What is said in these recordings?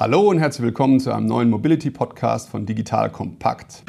Hallo und herzlich willkommen zu einem neuen Mobility Podcast von Digital Kompakt.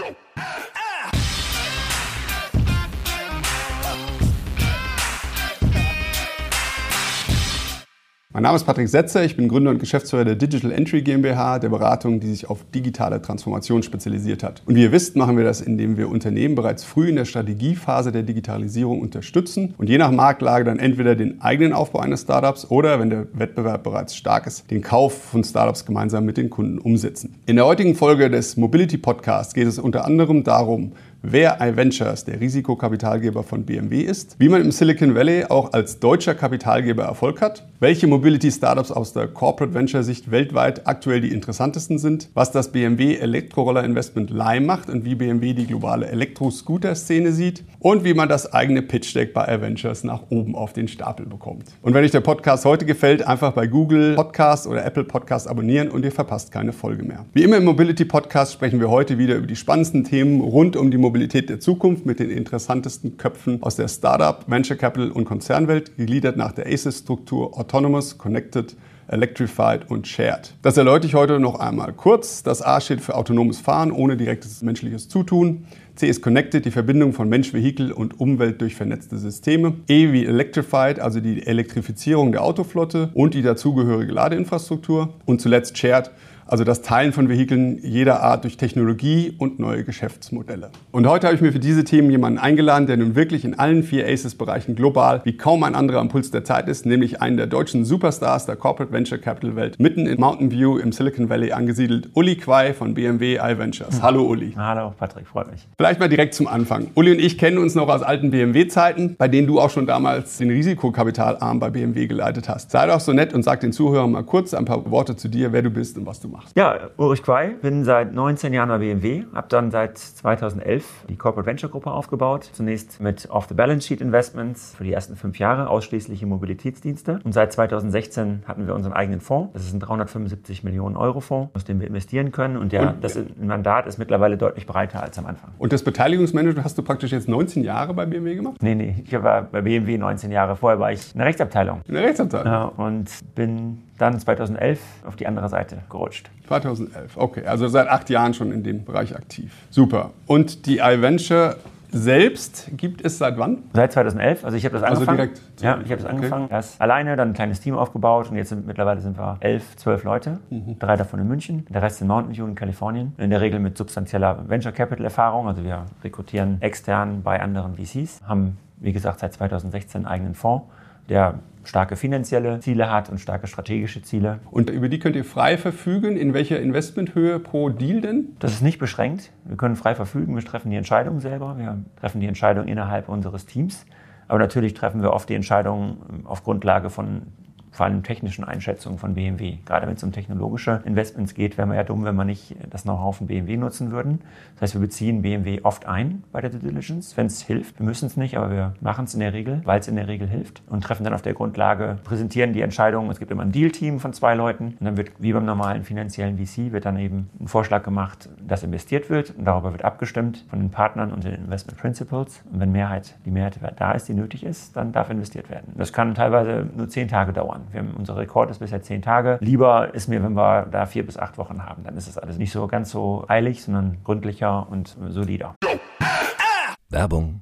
Mein Name ist Patrick Setzer, ich bin Gründer und Geschäftsführer der Digital Entry GmbH, der Beratung, die sich auf digitale Transformation spezialisiert hat. Und wie ihr wisst, machen wir das, indem wir Unternehmen bereits früh in der Strategiephase der Digitalisierung unterstützen und je nach Marktlage dann entweder den eigenen Aufbau eines Startups oder, wenn der Wettbewerb bereits stark ist, den Kauf von Startups gemeinsam mit den Kunden umsetzen. In der heutigen Folge des Mobility Podcasts geht es unter anderem darum, wer iVentures, der Risikokapitalgeber von BMW ist, wie man im Silicon Valley auch als deutscher Kapitalgeber Erfolg hat, welche Mobility-Startups aus der Corporate Venture-Sicht weltweit aktuell die interessantesten sind, was das BMW Elektroroller-Investment Lime macht und wie BMW die globale Elektro-Scooter-Szene sieht und wie man das eigene Pitch-Deck bei iVentures nach oben auf den Stapel bekommt. Und wenn euch der Podcast heute gefällt, einfach bei Google Podcast oder Apple Podcast abonnieren und ihr verpasst keine Folge mehr. Wie immer im Mobility Podcast sprechen wir heute wieder über die spannendsten Themen rund um die Mobility Mobilität der Zukunft mit den interessantesten Köpfen aus der Startup, Venture Capital und Konzernwelt, gegliedert nach der ACES-Struktur Autonomous, Connected, Electrified und Shared. Das erläutere ich heute noch einmal kurz. Das A steht für autonomes Fahren ohne direktes menschliches Zutun. C ist Connected, die Verbindung von Mensch, Vehikel und Umwelt durch vernetzte Systeme. E wie Electrified, also die Elektrifizierung der Autoflotte und die dazugehörige Ladeinfrastruktur. Und zuletzt Shared, also das Teilen von Vehikeln jeder Art durch Technologie und neue Geschäftsmodelle. Und heute habe ich mir für diese Themen jemanden eingeladen, der nun wirklich in allen vier ACES-Bereichen global wie kaum ein anderer am Puls der Zeit ist, nämlich einen der deutschen Superstars der Corporate Venture Capital Welt, mitten in Mountain View im Silicon Valley angesiedelt, Uli Quai von BMW iVentures. Hm. Hallo Uli. Hallo Patrick, freut mich. Vielleicht mal direkt zum Anfang. Uli und ich kennen uns noch aus alten BMW-Zeiten, bei denen du auch schon damals den Risikokapitalarm bei BMW geleitet hast. Sei doch so nett und sag den Zuhörern mal kurz ein paar Worte zu dir, wer du bist und was du machst machst. Ja, Ulrich Quai, bin seit 19 Jahren bei BMW, habe dann seit 2011 die Corporate Venture Gruppe aufgebaut. Zunächst mit Off-the-Balance-Sheet Investments für die ersten fünf Jahre, ausschließlich in Mobilitätsdienste. Und seit 2016 hatten wir unseren eigenen Fonds. Das ist ein 375 Millionen Euro Fonds, aus dem wir investieren können. Und, der, und das Mandat ist mittlerweile deutlich breiter als am Anfang. Und das Beteiligungsmanagement hast du praktisch jetzt 19 Jahre bei BMW gemacht? Nee, nee, ich war bei BMW 19 Jahre. Vorher war ich in der Rechtsabteilung. In der Rechtsabteilung? Ja, und bin dann 2011 auf die andere Seite gerutscht. 2011, okay. Also seit acht Jahren schon in dem Bereich aktiv. Super. Und die iVenture selbst gibt es seit wann? Seit 2011. Also ich habe das also angefangen. Also direkt. Ja, ich habe das angefangen. Okay. Erst alleine, dann ein kleines Team aufgebaut und jetzt sind mittlerweile sind wir elf, zwölf Leute. Mhm. Drei davon in München, der Rest in Mountain View in Kalifornien. In der Regel mit substanzieller Venture Capital Erfahrung. Also wir rekrutieren extern bei anderen VCs. Haben wie gesagt seit 2016 einen eigenen Fonds, der starke finanzielle Ziele hat und starke strategische Ziele. Und über die könnt ihr frei verfügen? In welcher Investmenthöhe pro Deal denn? Das ist nicht beschränkt. Wir können frei verfügen. Wir treffen die Entscheidung selber. Wir treffen die Entscheidung innerhalb unseres Teams. Aber natürlich treffen wir oft die Entscheidung auf Grundlage von vor allem technischen Einschätzungen von BMW. Gerade wenn es um technologische Investments geht, wäre man ja dumm, wenn wir nicht das Know-how von BMW nutzen würden. Das heißt, wir beziehen BMW oft ein bei der Due Diligence, wenn es hilft. Wir müssen es nicht, aber wir machen es in der Regel, weil es in der Regel hilft und treffen dann auf der Grundlage, präsentieren die Entscheidungen. Es gibt immer ein Deal-Team von zwei Leuten und dann wird, wie beim normalen finanziellen VC, wird dann eben ein Vorschlag gemacht, dass investiert wird und darüber wird abgestimmt von den Partnern und den Investment Principles. Und wenn Mehrheit, die Mehrheit da ist, die nötig ist, dann darf investiert werden. Das kann teilweise nur zehn Tage dauern dauern. Wir haben, unser Rekord ist bisher zehn Tage. Lieber ist mir, wenn wir da vier bis acht Wochen haben. Dann ist es alles nicht so ganz so eilig, sondern gründlicher und solider. Werbung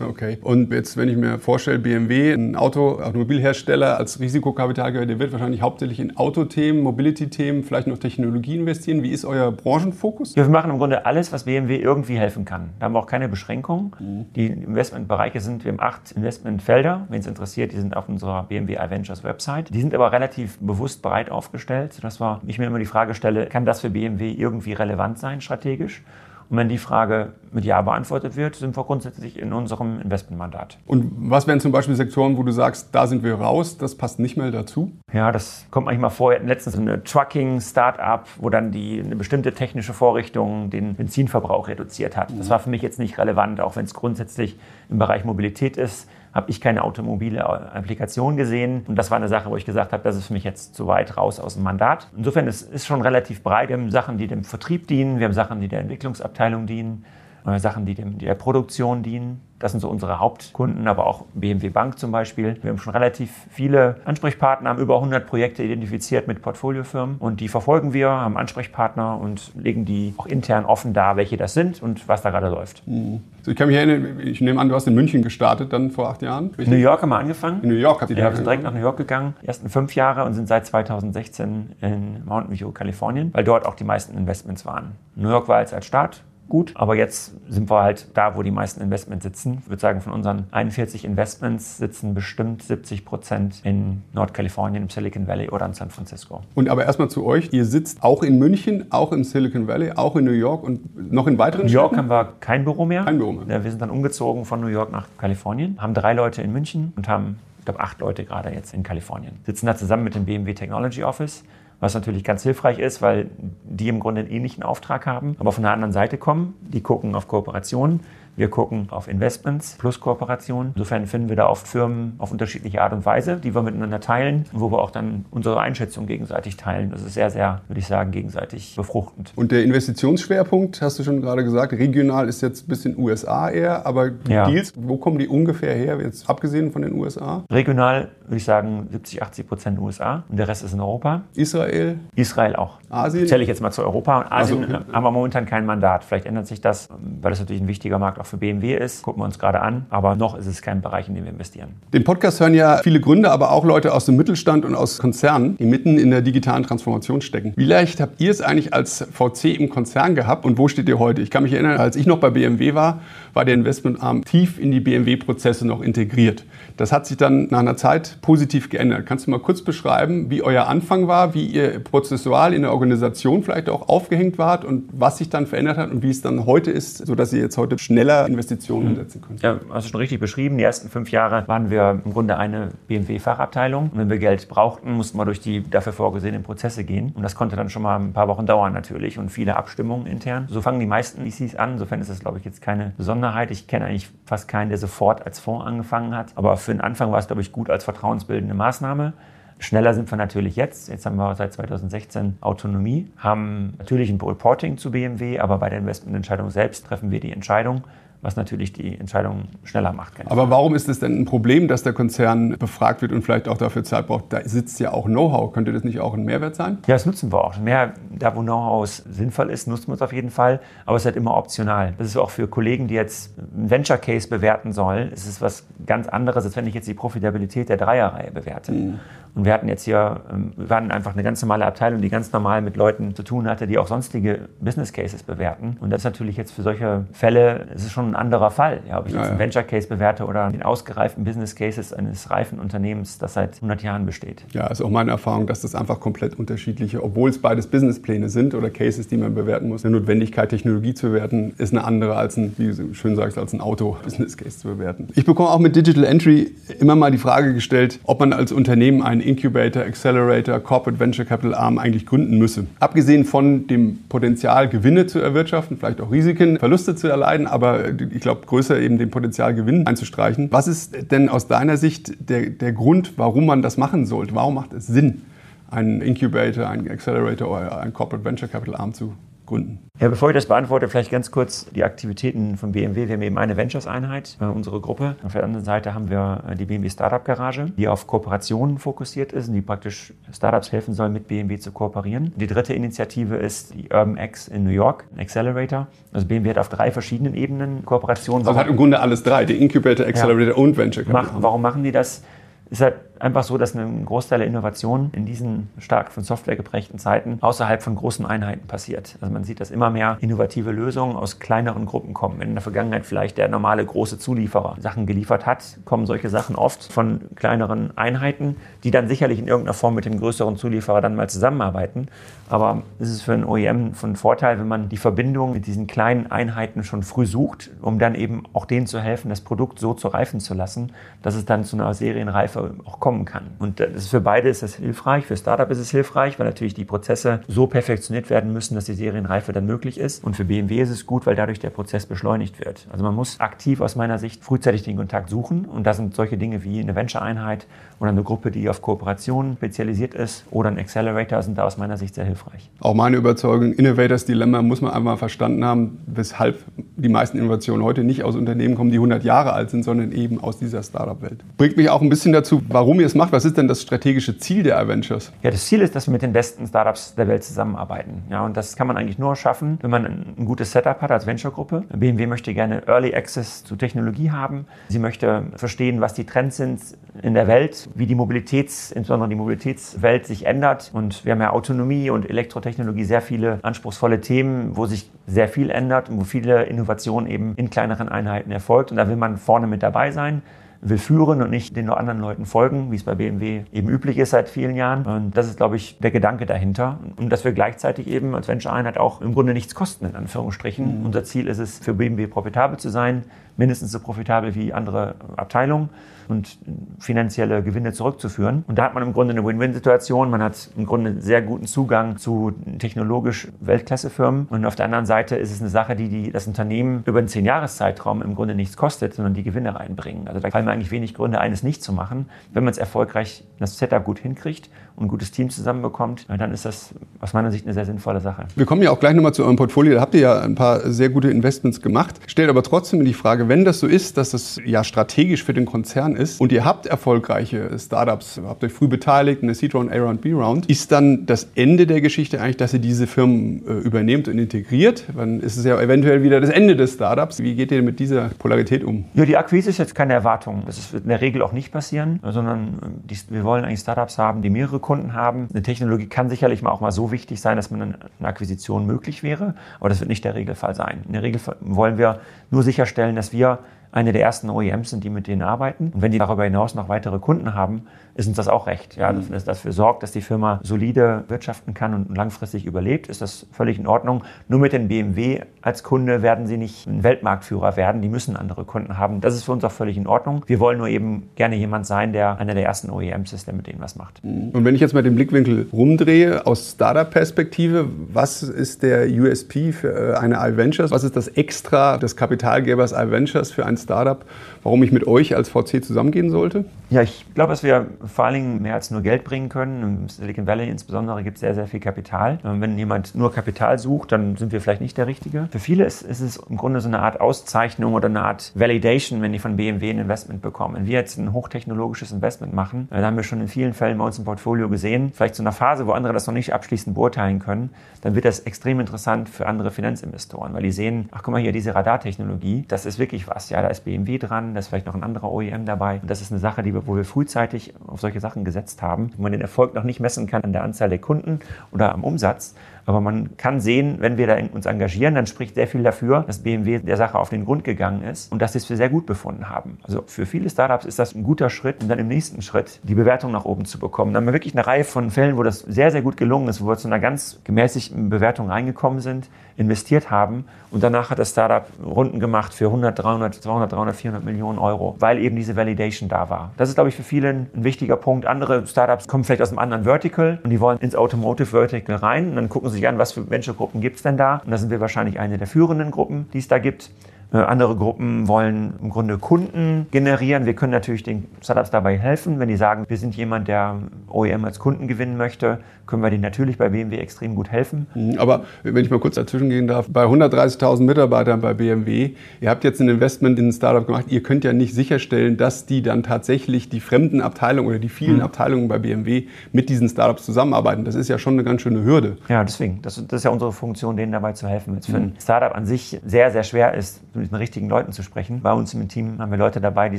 Okay. Und jetzt, wenn ich mir vorstelle, BMW, ein Auto, Automobilhersteller als Risikokapitalgeber, der wird wahrscheinlich hauptsächlich in Autothemen, Mobility-Themen, vielleicht noch Technologie investieren. Wie ist euer Branchenfokus? Ja, wir machen im Grunde alles, was BMW irgendwie helfen kann. Da haben wir auch keine Beschränkung. Mhm. Die Investmentbereiche sind, wir haben acht Investmentfelder. Wenn es interessiert, die sind auf unserer BMW iVentures Website. Die sind aber relativ bewusst breit aufgestellt, sodass wir, ich mir immer die Frage stelle, kann das für BMW irgendwie relevant sein strategisch? Und wenn die Frage mit Ja beantwortet wird, sind wir grundsätzlich in unserem Investmentmandat. Und was wären zum Beispiel Sektoren, wo du sagst, da sind wir raus, das passt nicht mehr dazu? Ja, das kommt manchmal vor. Wir hatten letztens eine Trucking-Startup, wo dann die, eine bestimmte technische Vorrichtung den Benzinverbrauch reduziert hat. Das war für mich jetzt nicht relevant, auch wenn es grundsätzlich im Bereich Mobilität ist habe ich keine automobile Applikation gesehen. Und das war eine Sache, wo ich gesagt habe, das ist für mich jetzt zu weit raus aus dem Mandat. Insofern ist es schon relativ breit. Wir haben Sachen, die dem Vertrieb dienen, wir haben Sachen, die der Entwicklungsabteilung dienen, haben Sachen, die, dem, die der Produktion dienen. Das sind so unsere Hauptkunden, aber auch BMW Bank zum Beispiel. Wir haben schon relativ viele Ansprechpartner, haben über 100 Projekte identifiziert mit Portfoliofirmen und die verfolgen wir, haben Ansprechpartner und legen die auch intern offen dar, welche das sind und was da gerade läuft. Mhm. So, ich kann mich erinnern, ich nehme an, du hast in München gestartet dann vor acht Jahren. In New York haben wir angefangen. In New York habt ihr ja, Wir sind direkt nach New York gegangen, die ersten fünf Jahre und sind seit 2016 in Mountain View, Kalifornien, weil dort auch die meisten Investments waren. New York war als, als Start gut. Aber jetzt sind wir halt da, wo die meisten Investments sitzen. Ich würde sagen, von unseren 41 Investments sitzen bestimmt 70 Prozent in Nordkalifornien, im Silicon Valley oder in San Francisco. Und aber erstmal zu euch. Ihr sitzt auch in München, auch im Silicon Valley, auch in New York und noch in weiteren Städten? New York Städten? haben wir kein Büro mehr. Kein Büro mehr. Wir sind dann umgezogen von New York nach Kalifornien, haben drei Leute in München und haben, ich glaube, acht Leute gerade jetzt in Kalifornien. Sitzen da zusammen mit dem BMW Technology Office was natürlich ganz hilfreich ist, weil die im Grunde einen ähnlichen Auftrag haben, aber von der anderen Seite kommen. Die gucken auf Kooperationen wir gucken auf Investments plus Kooperationen. Insofern finden wir da oft Firmen auf unterschiedliche Art und Weise, die wir miteinander teilen, wo wir auch dann unsere Einschätzung gegenseitig teilen. Das ist sehr, sehr, würde ich sagen, gegenseitig befruchtend. Und der Investitionsschwerpunkt, hast du schon gerade gesagt, regional ist jetzt ein bisschen USA eher, aber die ja. Deals, wo kommen die ungefähr her, jetzt abgesehen von den USA? Regional würde ich sagen 70, 80 Prozent USA und der Rest ist in Europa. Israel? Israel auch. Asien? Zähle ich jetzt mal zu Europa. Asien also, haben wir momentan kein Mandat. Vielleicht ändert sich das, weil das natürlich ein wichtiger Markt auch für BMW ist. Gucken wir uns gerade an. Aber noch ist es kein Bereich, in dem wir investieren. Den Podcast hören ja viele Gründer, aber auch Leute aus dem Mittelstand und aus Konzernen, die mitten in der digitalen Transformation stecken. Wie leicht habt ihr es eigentlich als VC im Konzern gehabt und wo steht ihr heute? Ich kann mich erinnern, als ich noch bei BMW war, war der Investmentarm tief in die BMW-Prozesse noch integriert. Das hat sich dann nach einer Zeit positiv geändert. Kannst du mal kurz beschreiben, wie euer Anfang war, wie ihr prozessual in der Organisation vielleicht auch aufgehängt wart und was sich dann verändert hat und wie es dann heute ist, sodass ihr jetzt heute schneller Investitionen umsetzen könnt? Ja, hast du schon richtig beschrieben. Die ersten fünf Jahre waren wir im Grunde eine BMW-Fachabteilung. Und wenn wir Geld brauchten, mussten wir durch die dafür vorgesehenen Prozesse gehen. Und das konnte dann schon mal ein paar Wochen dauern natürlich und viele Abstimmungen intern. So fangen die meisten VCs an. Insofern ist das, glaube ich, jetzt keine Besonderheit. Ich kenne eigentlich fast keinen, der sofort als Fonds angefangen hat. Aber für den Anfang war es, glaube ich, gut als vertrauensbildende Maßnahme. Schneller sind wir natürlich jetzt. Jetzt haben wir seit 2016 Autonomie, haben natürlich ein Reporting zu BMW, aber bei der Investmententscheidung selbst treffen wir die Entscheidung was natürlich die Entscheidung schneller macht. Aber warum ist es denn ein Problem, dass der Konzern befragt wird und vielleicht auch dafür Zeit braucht? Da sitzt ja auch Know-how. Könnte das nicht auch ein Mehrwert sein? Ja, das nutzen wir auch. Mehr, da wo Know-how sinnvoll ist, nutzen wir es auf jeden Fall. Aber es ist halt immer optional. Das ist auch für Kollegen, die jetzt einen Venture Case bewerten sollen, ist es was ganz anderes, als wenn ich jetzt die Profitabilität der Dreierreihe bewerte. Mhm. Und wir hatten jetzt hier, ähm, wir waren einfach eine ganz normale Abteilung, die ganz normal mit Leuten zu tun hatte, die auch sonstige Business Cases bewerten. Und das ist natürlich jetzt für solche Fälle, es ist schon ein anderer Fall. Ja, ob ich jetzt ja, einen Venture Case bewerte oder den ausgereiften Business Cases eines reifen Unternehmens, das seit 100 Jahren besteht. Ja, ist auch meine Erfahrung, dass das einfach komplett unterschiedliche, obwohl es beides Businesspläne sind oder Cases, die man bewerten muss. Eine Notwendigkeit, Technologie zu bewerten, ist eine andere als ein, wie du schön sagst, als ein Auto-Business Case zu bewerten. Ich bekomme auch mit Digital Entry immer mal die Frage gestellt, ob man als Unternehmen einen Incubator, Accelerator, Corporate Venture Capital Arm eigentlich gründen müsse. Abgesehen von dem Potenzial, Gewinne zu erwirtschaften, vielleicht auch Risiken, Verluste zu erleiden, aber ich glaube, größer eben dem Potenzial, Gewinn einzustreichen. Was ist denn aus deiner Sicht der, der Grund, warum man das machen sollte? Warum macht es Sinn, einen Incubator, einen Accelerator oder einen Corporate Venture Capital Arm zu gründen? Ja, bevor ich das beantworte, vielleicht ganz kurz die Aktivitäten von BMW. Wir haben eben eine Ventures-Einheit, äh, unsere Gruppe. Auf der anderen Seite haben wir äh, die BMW Startup Garage, die auf Kooperationen fokussiert ist und die praktisch Startups helfen soll, mit BMW zu kooperieren. Die dritte Initiative ist die Urban X in New York, ein Accelerator. Also BMW hat auf drei verschiedenen Ebenen Kooperationen. Also hat im Grunde alles drei, die Incubator, Accelerator ja. und Venture Capital. warum machen die das? Ist halt einfach so, dass ein Großteil der Innovation in diesen stark von Software geprägten Zeiten außerhalb von großen Einheiten passiert. Also man sieht, dass immer mehr innovative Lösungen aus kleineren Gruppen kommen. Wenn in der Vergangenheit vielleicht der normale große Zulieferer Sachen geliefert hat, kommen solche Sachen oft von kleineren Einheiten, die dann sicherlich in irgendeiner Form mit dem größeren Zulieferer dann mal zusammenarbeiten. Aber es ist für ein OEM von Vorteil, wenn man die Verbindung mit diesen kleinen Einheiten schon früh sucht, um dann eben auch denen zu helfen, das Produkt so zu reifen zu lassen, dass es dann zu einer Serienreife auch kommt kommen kann. Und für beide ist das hilfreich. Für Startup ist es hilfreich, weil natürlich die Prozesse so perfektioniert werden müssen, dass die Serienreife dann möglich ist. Und für BMW ist es gut, weil dadurch der Prozess beschleunigt wird. Also man muss aktiv aus meiner Sicht frühzeitig den Kontakt suchen. Und da sind solche Dinge wie eine Venture-Einheit oder eine Gruppe, die auf Kooperationen spezialisiert ist oder ein Accelerator sind da aus meiner Sicht sehr hilfreich. Auch meine Überzeugung, Innovators Dilemma muss man einmal verstanden haben, weshalb die meisten Innovationen heute nicht aus Unternehmen kommen, die 100 Jahre alt sind, sondern eben aus dieser Startup-Welt. Bringt mich auch ein bisschen dazu, warum ihr es macht. Was ist denn das strategische Ziel der Avengers? Ja, das Ziel ist, dass wir mit den besten Startups der Welt zusammenarbeiten. Ja, und das kann man eigentlich nur schaffen, wenn man ein gutes Setup hat als Venture-Gruppe. BMW möchte gerne Early Access zu Technologie haben. Sie möchte verstehen, was die Trends sind in der Welt, wie die Mobilitäts, insbesondere die Mobilitätswelt sich ändert. Und wir haben ja Autonomie und Elektrotechnologie sehr viele anspruchsvolle Themen, wo sich sehr viel ändert und wo viele Innovationen eben in kleineren Einheiten erfolgt. Und da will man vorne mit dabei sein will führen und nicht den anderen Leuten folgen, wie es bei BMW eben üblich ist seit vielen Jahren. Und das ist, glaube ich, der Gedanke dahinter. Und dass wir gleichzeitig eben als Venture-Einheit auch im Grunde nichts kosten, in Anführungsstrichen. Mhm. Unser Ziel ist es, für BMW profitabel zu sein, mindestens so profitabel wie andere Abteilungen und finanzielle Gewinne zurückzuführen. Und da hat man im Grunde eine Win-Win-Situation. Man hat im Grunde sehr guten Zugang zu technologisch Weltklassefirmen. Und auf der anderen Seite ist es eine Sache, die, die das Unternehmen über einen Zehn-Jahres-Zeitraum im Grunde nichts kostet, sondern die Gewinne reinbringen. Also da fallen mir eigentlich wenig Gründe, eines nicht zu machen. Wenn man es erfolgreich, das Setup gut hinkriegt und ein gutes Team zusammenbekommt, dann ist das aus meiner Sicht eine sehr sinnvolle Sache. Wir kommen ja auch gleich nochmal zu eurem Portfolio. Da habt ihr ja ein paar sehr gute Investments gemacht. Stellt aber trotzdem die Frage, wenn das so ist, dass das ja strategisch für den Konzern ist und ihr habt erfolgreiche Startups, habt euch früh beteiligt in der Seed Round, A Round, B Round, ist dann das Ende der Geschichte eigentlich, dass ihr diese Firmen äh, übernehmt und integriert? Dann ist es ja eventuell wieder das Ende des Startups. Wie geht ihr mit dieser Polarität um? Ja, die Akquise ist jetzt keine Erwartung. Das wird in der Regel auch nicht passieren, sondern die, wir wollen eigentlich Startups haben, die mehrere Kunden haben. Eine Technologie kann sicherlich mal auch mal so wichtig sein, dass man eine Akquisition möglich wäre, aber das wird nicht der Regelfall sein. In der Regel wollen wir nur sicherstellen, dass wir eine der ersten OEMs sind, die mit denen arbeiten. Und wenn die darüber hinaus noch weitere Kunden haben, ist uns das auch recht. Ja, dass das dafür sorgt, dass die Firma solide wirtschaften kann und langfristig überlebt, ist das völlig in Ordnung. Nur mit dem BMW als Kunde werden sie nicht ein Weltmarktführer werden. Die müssen andere Kunden haben. Das ist für uns auch völlig in Ordnung. Wir wollen nur eben gerne jemand sein, der einer der ersten OEMs ist, der mit denen was macht. Und wenn ich jetzt mal den Blickwinkel rumdrehe, aus Startup-Perspektive, was ist der USP für äh, eine iVentures? Was ist das Extra des Kapitalgebers iVentures für ein Startup, warum ich mit euch als VC zusammengehen sollte? Ja, ich glaube, dass wir vor allen Dingen mehr als nur Geld bringen können. Im Silicon Valley insbesondere gibt es sehr, sehr viel Kapital. Wenn jemand nur Kapital sucht, dann sind wir vielleicht nicht der Richtige. Für viele ist, ist es im Grunde so eine Art Auszeichnung oder eine Art Validation, wenn die von BMW ein Investment bekommen. Wenn wir jetzt ein hochtechnologisches Investment machen, dann haben wir schon in vielen Fällen bei uns im Portfolio gesehen, vielleicht zu einer Phase, wo andere das noch nicht abschließend beurteilen können, dann wird das extrem interessant für andere Finanzinvestoren, weil die sehen, ach guck mal hier, diese Radartechnologie, das ist wirklich was. Ja, da ist BMW dran, da ist vielleicht noch ein anderer OEM dabei. Und das ist eine Sache, die wir, wo wir frühzeitig auf solche Sachen gesetzt haben. Wo man den Erfolg noch nicht messen kann an der Anzahl der Kunden oder am Umsatz, aber man kann sehen, wenn wir da uns engagieren, dann spricht sehr viel dafür, dass BMW der Sache auf den Grund gegangen ist und dass sie es für sehr gut befunden haben. Also für viele Startups ist das ein guter Schritt, um dann im nächsten Schritt die Bewertung nach oben zu bekommen. Da haben wir wirklich eine Reihe von Fällen, wo das sehr, sehr gut gelungen ist, wo wir zu einer ganz gemäßigten Bewertung reingekommen sind, investiert haben und danach hat das Startup Runden gemacht für 100, 300, 200, 300, 400 Millionen Euro, weil eben diese Validation da war. Das ist, glaube ich, für viele ein wichtiger Punkt. Andere Startups kommen vielleicht aus einem anderen Vertical und die wollen ins Automotive Vertical rein und dann gucken sie sich an, was für Venture-Gruppen gibt es denn da. Und da sind wir wahrscheinlich eine der führenden Gruppen, die es da gibt. Äh, andere Gruppen wollen im Grunde Kunden generieren. Wir können natürlich den Startups dabei helfen. Wenn die sagen, wir sind jemand, der OEM als Kunden gewinnen möchte, können wir denen natürlich bei BMW extrem gut helfen. Mhm, aber wenn ich mal kurz dazwischen gehen darf, bei 130.000 Mitarbeitern bei BMW, ihr habt jetzt ein Investment in ein Startup gemacht, ihr könnt ja nicht sicherstellen, dass die dann tatsächlich die fremden Abteilungen oder die vielen mhm. Abteilungen bei BMW mit diesen Startups zusammenarbeiten. Das ist ja schon eine ganz schöne Hürde. Ja, deswegen. Das, das ist ja unsere Funktion, denen dabei zu helfen. Jetzt für ein mhm. Startup an sich sehr, sehr schwer ist, mit den richtigen Leuten zu sprechen. Bei uns im Team haben wir Leute dabei, die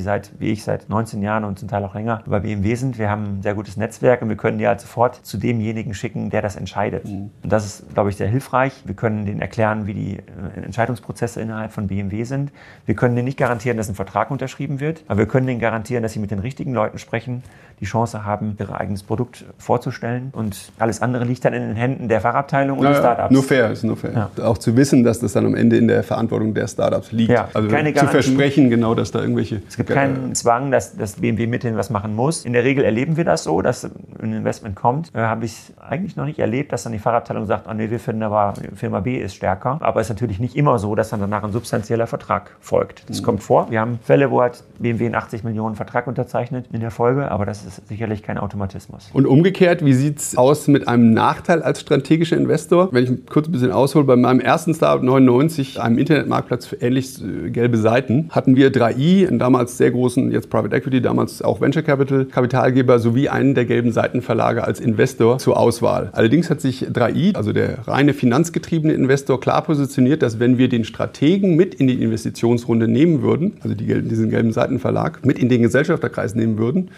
seit, wie ich, seit 19 Jahren und zum Teil auch länger bei BMW sind. Wir haben ein sehr gutes Netzwerk und wir können die halt sofort zu demjenigen schicken, der das entscheidet. Mhm. Und das ist, glaube ich, sehr hilfreich. Wir können denen erklären, wie die äh, Entscheidungsprozesse innerhalb von BMW sind. Wir können denen nicht garantieren, dass ein Vertrag unterschrieben wird, aber wir können denen garantieren, dass sie mit den richtigen Leuten sprechen, die Chance haben, ihr eigenes Produkt vorzustellen. Und alles andere liegt dann in den Händen der Fachabteilung und ja, der Startups. Nur fair, ist nur fair. Ja. Auch zu wissen, dass das dann am Ende in der Verantwortung der Startups liegt. Ja, also keine zu versprechen, genau, dass da irgendwelche. Es gibt keinen Zwang, dass, dass BMW mit denen was machen muss. In der Regel erleben wir das so, dass ein Investment kommt. Äh, Habe ich eigentlich noch nicht erlebt, dass dann die Fachabteilung sagt, oh nee, wir finden aber Firma B ist stärker. Aber es ist natürlich nicht immer so, dass dann danach ein substanzieller Vertrag folgt. Das mhm. kommt vor. Wir haben Fälle, wo hat BMW einen 80 Millionen Vertrag unterzeichnet in der Folge, aber das ist sicherlich kein Automatismus. Und umgekehrt, wie sieht es aus mit einem Nachteil als strategischer Investor? Wenn ich kurz ein bisschen aushole, bei meinem ersten Startup 99, einem Internetmarktplatz für ähnlich äh, gelbe Seiten, hatten wir 3i, einen damals sehr großen, jetzt Private Equity, damals auch Venture Capital Kapitalgeber, sowie einen der gelben Seitenverlage als Investor zur Auswahl. Allerdings hat sich 3i, also der reine finanzgetriebene Investor, klar positioniert, dass wenn wir den Strategen mit in die Investitionsrunde nehmen würden, also die, diesen gelben Seitenverlag, mit in den Gesellschafterkreis nehmen würden,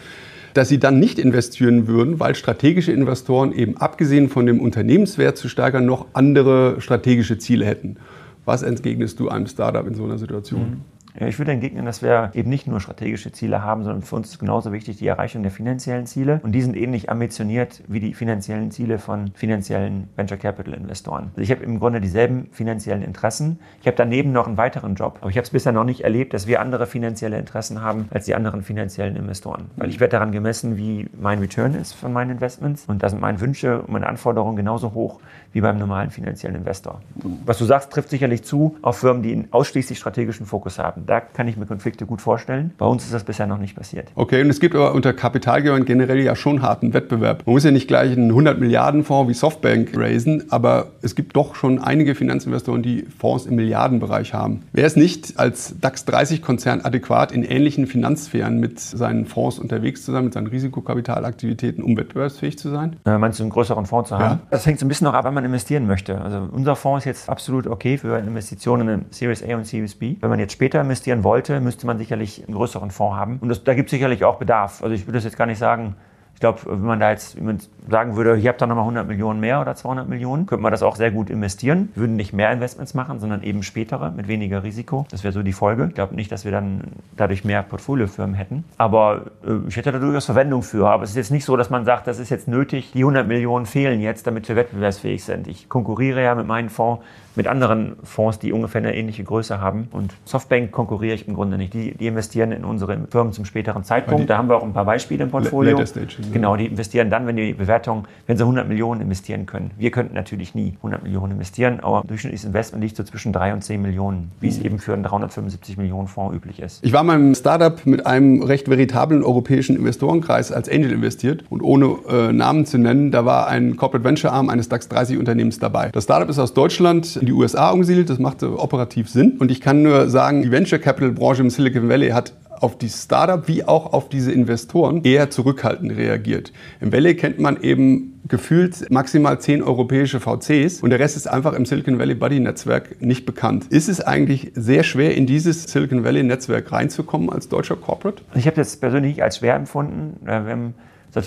dass sie dann nicht investieren würden, weil strategische Investoren eben abgesehen von dem Unternehmenswert zu steigern noch andere strategische Ziele hätten. Was entgegnest du einem Startup in so einer Situation? Ich würde entgegnen, dass wir eben nicht nur strategische Ziele haben, sondern für uns ist genauso wichtig die Erreichung der finanziellen Ziele. Und die sind ähnlich ambitioniert wie die finanziellen Ziele von finanziellen Venture Capital Investoren. Also ich habe im Grunde dieselben finanziellen Interessen. Ich habe daneben noch einen weiteren Job. Aber ich habe es bisher noch nicht erlebt, dass wir andere finanzielle Interessen haben als die anderen finanziellen Investoren. Weil ich werde daran gemessen, wie mein Return ist von meinen Investments. Und da sind meine Wünsche und meine Anforderungen genauso hoch wie beim normalen finanziellen Investor. Was du sagst, trifft sicherlich zu auf Firmen, die einen ausschließlich strategischen Fokus haben. Da kann ich mir Konflikte gut vorstellen. Bei uns ist das bisher noch nicht passiert. Okay, und es gibt aber unter Kapitalgebern generell ja schon harten Wettbewerb. Man muss ja nicht gleich einen 100 Milliarden Fonds wie Softbank raisen, aber es gibt doch schon einige Finanzinvestoren, die Fonds im Milliardenbereich haben. Wäre es nicht als DAX 30 Konzern adäquat, in ähnlichen Finanzsphären mit seinen Fonds unterwegs zu sein, mit seinen Risikokapitalaktivitäten, um wettbewerbsfähig zu sein? Äh, meinst du einen größeren Fonds zu haben? Ja. Das hängt so ein bisschen noch ab, wann man investieren möchte. Also unser Fonds ist jetzt absolut okay für Investitionen in Series A und Series B. Wenn man jetzt später investieren wollte, müsste man sicherlich einen größeren Fonds haben. Und das, da gibt es sicherlich auch Bedarf. Also ich würde das jetzt gar nicht sagen, glaube, wenn man da jetzt sagen würde, hier habt ihr nochmal 100 Millionen mehr oder 200 Millionen, könnte man das auch sehr gut investieren. Würden nicht mehr Investments machen, sondern eben spätere mit weniger Risiko. Das wäre so die Folge. Ich glaube nicht, dass wir dann dadurch mehr Portfoliofirmen hätten. Aber äh, ich hätte da durchaus Verwendung für. Aber es ist jetzt nicht so, dass man sagt, das ist jetzt nötig, die 100 Millionen fehlen jetzt, damit wir wettbewerbsfähig sind. Ich konkurriere ja mit meinem Fonds mit anderen Fonds, die ungefähr eine ähnliche Größe haben. Und Softbank konkurriere ich im Grunde nicht. Die, die investieren in unsere Firmen zum späteren Zeitpunkt. Da haben wir auch ein paar Beispiele im Portfolio. Later Stage, genau, die investieren dann, wenn die Bewertung, wenn sie 100 Millionen investieren können. Wir könnten natürlich nie 100 Millionen investieren, aber durchschnittliches Investment liegt so zwischen 3 und 10 Millionen, wie es eben für einen 375 Millionen Fonds üblich ist. Ich war mal im Startup mit einem recht veritablen europäischen Investorenkreis als Angel investiert und ohne äh, Namen zu nennen, da war ein Corporate Venture Arm eines DAX 30 Unternehmens dabei. Das Startup ist aus Deutschland in die USA umgesiedelt. Das machte operativ Sinn. Und ich kann nur sagen, die Venture Capital Branche im Silicon Valley hat auf die Startup wie auch auf diese Investoren eher zurückhaltend reagiert. Im Valley kennt man eben gefühlt maximal zehn europäische VCs und der Rest ist einfach im Silicon Valley Buddy Netzwerk nicht bekannt. Ist es eigentlich sehr schwer, in dieses Silicon Valley Netzwerk reinzukommen als deutscher Corporate? Ich habe das persönlich als schwer empfunden. Wir haben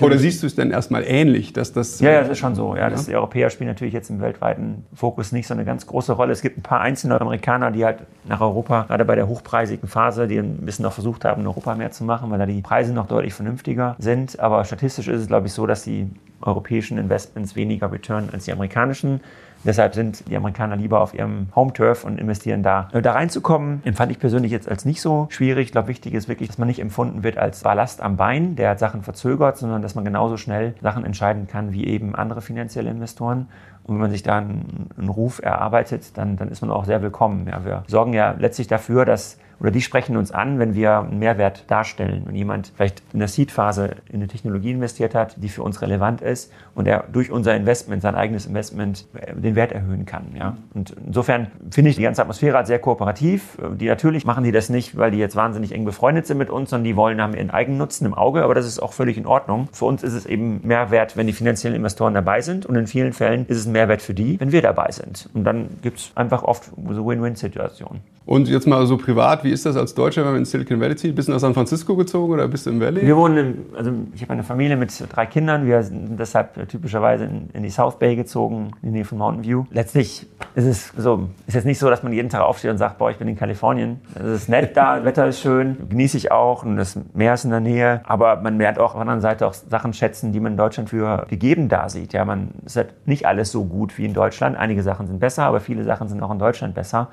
oder siehst du es denn erstmal ähnlich, dass das. Ja, ja, das ist schon so. Ja, das, Die Europäer spielen natürlich jetzt im weltweiten Fokus nicht so eine ganz große Rolle. Es gibt ein paar einzelne Amerikaner, die halt nach Europa, gerade bei der hochpreisigen Phase, die ein bisschen noch versucht haben, in Europa mehr zu machen, weil da die Preise noch deutlich vernünftiger sind. Aber statistisch ist es, glaube ich, so, dass die europäischen Investments weniger return als die amerikanischen. Deshalb sind die Amerikaner lieber auf ihrem Home-Turf und investieren da. Da reinzukommen, empfand ich persönlich jetzt als nicht so schwierig. Ich glaube, wichtig ist wirklich, dass man nicht empfunden wird als Ballast am Bein, der Sachen verzögert, sondern dass man genauso schnell Sachen entscheiden kann wie eben andere finanzielle Investoren. Und wenn man sich da einen, einen Ruf erarbeitet, dann, dann ist man auch sehr willkommen. Ja, wir sorgen ja letztlich dafür, dass oder die sprechen uns an, wenn wir einen Mehrwert darstellen. Wenn jemand vielleicht in der Seed-Phase in eine Technologie investiert hat, die für uns relevant ist und er durch unser Investment, sein eigenes Investment, äh, den Wert erhöhen kann. Ja? Und insofern finde ich die ganze Atmosphäre sehr kooperativ. Die natürlich machen die das nicht, weil die jetzt wahnsinnig eng befreundet sind mit uns, sondern die wollen haben ihren eigenen Nutzen im Auge, aber das ist auch völlig in Ordnung. Für uns ist es eben Mehrwert, wenn die finanziellen Investoren dabei sind und in vielen Fällen ist es ein Mehrwert für die, wenn wir dabei sind. Und dann gibt es einfach oft so Win-Win-Situationen. Und jetzt mal so privat, wie ist das als Deutscher, wenn man in Silicon Valley zieht? Bist du nach San Francisco gezogen oder bist du im Valley? Wir wohnen, im, also ich habe eine Familie mit drei Kindern. Wir sind deshalb typischerweise in, in, die South Bay gezogen, in die Nähe von Mountain View. Letztlich ist es so, ist jetzt nicht so, dass man jeden Tag aufsteht und sagt, boah, ich bin in Kalifornien. Es ist nett da, Wetter ist schön, genieße ich auch und das Meer ist in der Nähe. Aber man lernt auch auf der anderen Seite auch Sachen schätzen, die man in Deutschland für gegeben da sieht. Ja, man ist halt nicht alles so gut wie in Deutschland. Einige Sachen sind besser, aber viele Sachen sind auch in Deutschland besser.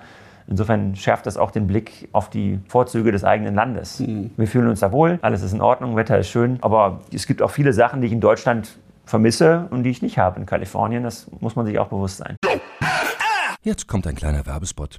Insofern schärft das auch den Blick auf die Vorzüge des eigenen Landes. Mhm. Wir fühlen uns da wohl, alles ist in Ordnung, Wetter ist schön, aber es gibt auch viele Sachen, die ich in Deutschland vermisse und die ich nicht habe in Kalifornien. Das muss man sich auch bewusst sein. Jetzt kommt ein kleiner Werbespot.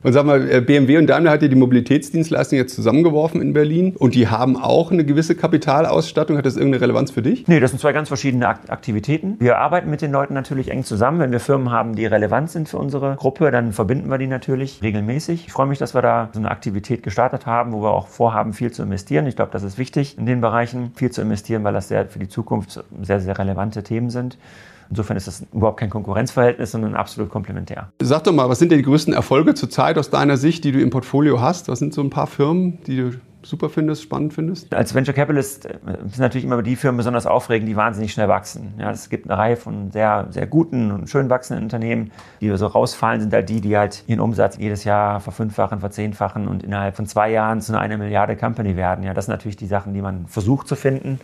Und sag mal, äh, BMW und Daimler hat ja die Mobilitätsdienstleistung jetzt zusammengeworfen in Berlin und die haben auch eine gewisse Kapitalausstattung. Hat das irgendeine Relevanz für dich? Nee, das sind zwei ganz verschiedene Aktivitäten. Wir arbeiten mit den Leuten natürlich eng zusammen. Wenn wir Firmen haben, die relevant sind für unsere Gruppe, dann verbinden wir die natürlich regelmäßig. Ich freue mich, dass wir da so eine Aktivität gestartet haben, wo wir auch vorhaben, viel zu investieren. Ich glaube, das ist wichtig, in den Bereichen viel zu investieren, weil das sehr für die Zukunft sehr, sehr relevante Themen sind. Insofern ist das überhaupt kein Konkurrenzverhältnis, sondern absolut komplementär. Sag doch mal, was sind denn die größten Erfolge zurzeit aus deiner Sicht, die du im Portfolio hast? Was sind so ein paar Firmen, die du super findest, spannend findest? Als Venture Capitalist äh, sind natürlich immer die Firmen besonders aufregend, die wahnsinnig schnell wachsen. Ja, es gibt eine Reihe von sehr, sehr guten und schön wachsenden Unternehmen, die so rausfallen, sind halt die, die halt ihren Umsatz jedes Jahr verfünffachen, verzehnfachen und innerhalb von zwei Jahren zu einer Milliarde Company werden. Ja, das sind natürlich die Sachen, die man versucht zu finden.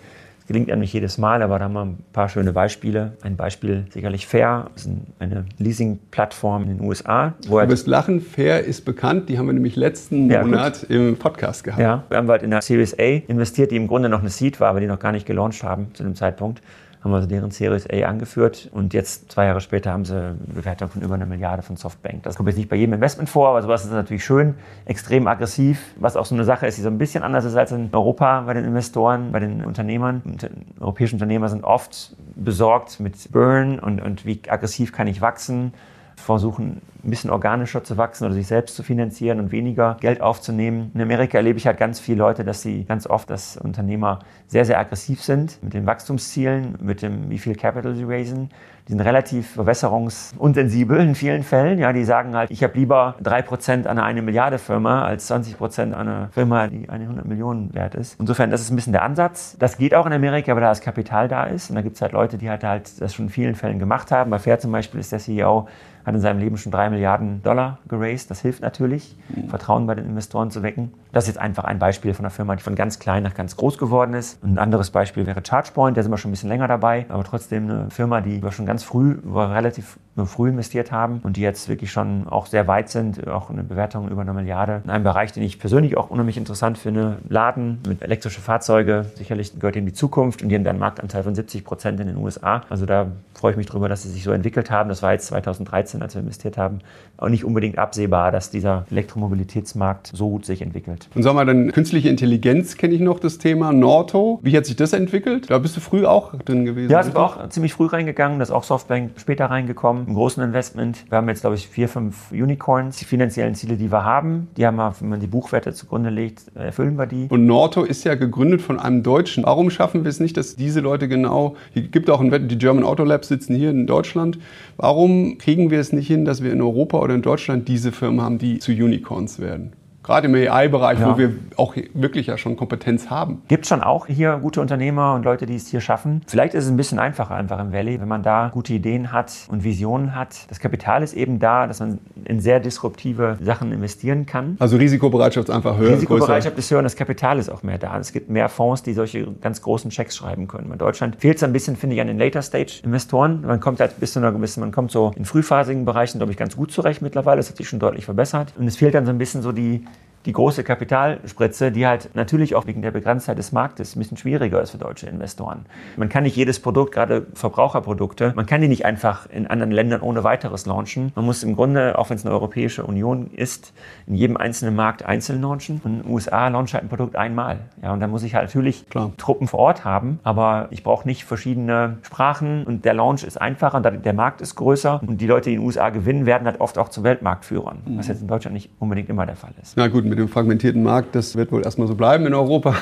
Gelingt einem nicht jedes Mal, aber da haben wir ein paar schöne Beispiele. Ein Beispiel sicherlich Fair, das ist eine Leasing-Plattform in den USA. Wo du wirst lachen, Fair ist bekannt, die haben wir nämlich letzten ja, Monat gut. im Podcast gehabt. Ja, wir haben halt in der Series A investiert, die im Grunde noch eine Seed war, aber die noch gar nicht gelauncht haben zu dem Zeitpunkt haben wir also deren Series A angeführt und jetzt zwei Jahre später haben sie eine Bewertung von über einer Milliarde von Softbank. Das kommt jetzt nicht bei jedem Investment vor, aber sowas ist natürlich schön, extrem aggressiv, was auch so eine Sache ist, die so ein bisschen anders ist als in Europa bei den Investoren, bei den Unternehmern. Und europäische Unternehmer sind oft besorgt mit Burn und, und wie aggressiv kann ich wachsen versuchen, ein bisschen organischer zu wachsen oder sich selbst zu finanzieren und weniger Geld aufzunehmen. In Amerika erlebe ich halt ganz viele Leute, dass sie ganz oft als Unternehmer sehr, sehr aggressiv sind mit den Wachstumszielen, mit dem, wie viel Capital sie raisen. Die sind relativ verwässerungsunsensibel in vielen Fällen. Ja, die sagen halt, ich habe lieber 3% an eine Milliarde Firma als 20% an eine Firma, die 100 Millionen wert ist. Insofern, das ist ein bisschen der Ansatz. Das geht auch in Amerika, weil da das Kapital da ist. Und da gibt es halt Leute, die halt, halt das schon in vielen Fällen gemacht haben. Bei Fair zum Beispiel ist der CEO hat in seinem Leben schon drei Milliarden Dollar geraced. Das hilft natürlich, mhm. Vertrauen bei den Investoren zu wecken. Das ist jetzt einfach ein Beispiel von einer Firma, die von ganz klein nach ganz groß geworden ist. ein anderes Beispiel wäre ChargePoint, da sind wir schon ein bisschen länger dabei, aber trotzdem eine Firma, die wir schon ganz früh über relativ nur früh investiert haben und die jetzt wirklich schon auch sehr weit sind, auch eine Bewertung über eine Milliarde. In einem Bereich, den ich persönlich auch unheimlich interessant finde, Laden mit elektrische Fahrzeuge, sicherlich gehört ihm die Zukunft und die haben einen Marktanteil von 70 Prozent in den USA. Also da freue ich mich drüber, dass sie sich so entwickelt haben. Das war jetzt 2013, als wir investiert haben, auch nicht unbedingt absehbar, dass dieser Elektromobilitätsmarkt so gut sich entwickelt. Und sagen wir dann, künstliche Intelligenz kenne ich noch das Thema, Norto. Wie hat sich das entwickelt? Da bist du früh auch drin gewesen. Ja, sind wir auch ziemlich früh reingegangen. Da ist auch Softbank später reingekommen, im großen Investment. Wir haben jetzt, glaube ich, vier, fünf Unicorns. Die finanziellen Ziele, die wir haben, die haben wir, wenn man die Buchwerte zugrunde legt, erfüllen wir die. Und Norto ist ja gegründet von einem Deutschen. Warum schaffen wir es nicht, dass diese Leute genau, hier gibt auch ein, die German Auto Labs sitzen hier in Deutschland. Warum kriegen wir es nicht hin, dass wir in Europa oder in Deutschland diese Firmen haben, die zu Unicorns werden? Gerade im AI-Bereich, ja. wo wir auch wirklich ja schon Kompetenz haben. Gibt schon auch hier gute Unternehmer und Leute, die es hier schaffen. Vielleicht ist es ein bisschen einfacher einfach im Valley, wenn man da gute Ideen hat und Visionen hat. Das Kapital ist eben da, dass man in sehr disruptive Sachen investieren kann. Also Risikobereitschaft ist einfach höher. Risikobereitschaft größer. ist höher und das Kapital ist auch mehr da. Es gibt mehr Fonds, die solche ganz großen Checks schreiben können. In Deutschland fehlt es ein bisschen, finde ich, an den Later-Stage-Investoren. Man kommt halt bis zu einer gewissen, man kommt so in frühphasigen Bereichen, glaube ich, ganz gut zurecht mittlerweile. Das hat sich schon deutlich verbessert. Und es fehlt dann so ein bisschen so die die große Kapitalspritze, die halt natürlich auch wegen der Begrenztheit des Marktes ein bisschen schwieriger ist für deutsche Investoren. Man kann nicht jedes Produkt, gerade Verbraucherprodukte, man kann die nicht einfach in anderen Ländern ohne weiteres launchen. Man muss im Grunde, auch wenn es eine Europäische Union ist, in jedem einzelnen Markt einzeln launchen. Und in den USA launcht halt ein Produkt einmal. Ja, und da muss ich halt natürlich Klar. Truppen vor Ort haben, aber ich brauche nicht verschiedene Sprachen und der Launch ist einfacher und der Markt ist größer und die Leute, die in den USA gewinnen, werden halt oft auch zu Weltmarktführern, mhm. was jetzt in Deutschland nicht unbedingt immer der Fall ist. Na gut, mit dem fragmentierten Markt, das wird wohl erstmal so bleiben in Europa.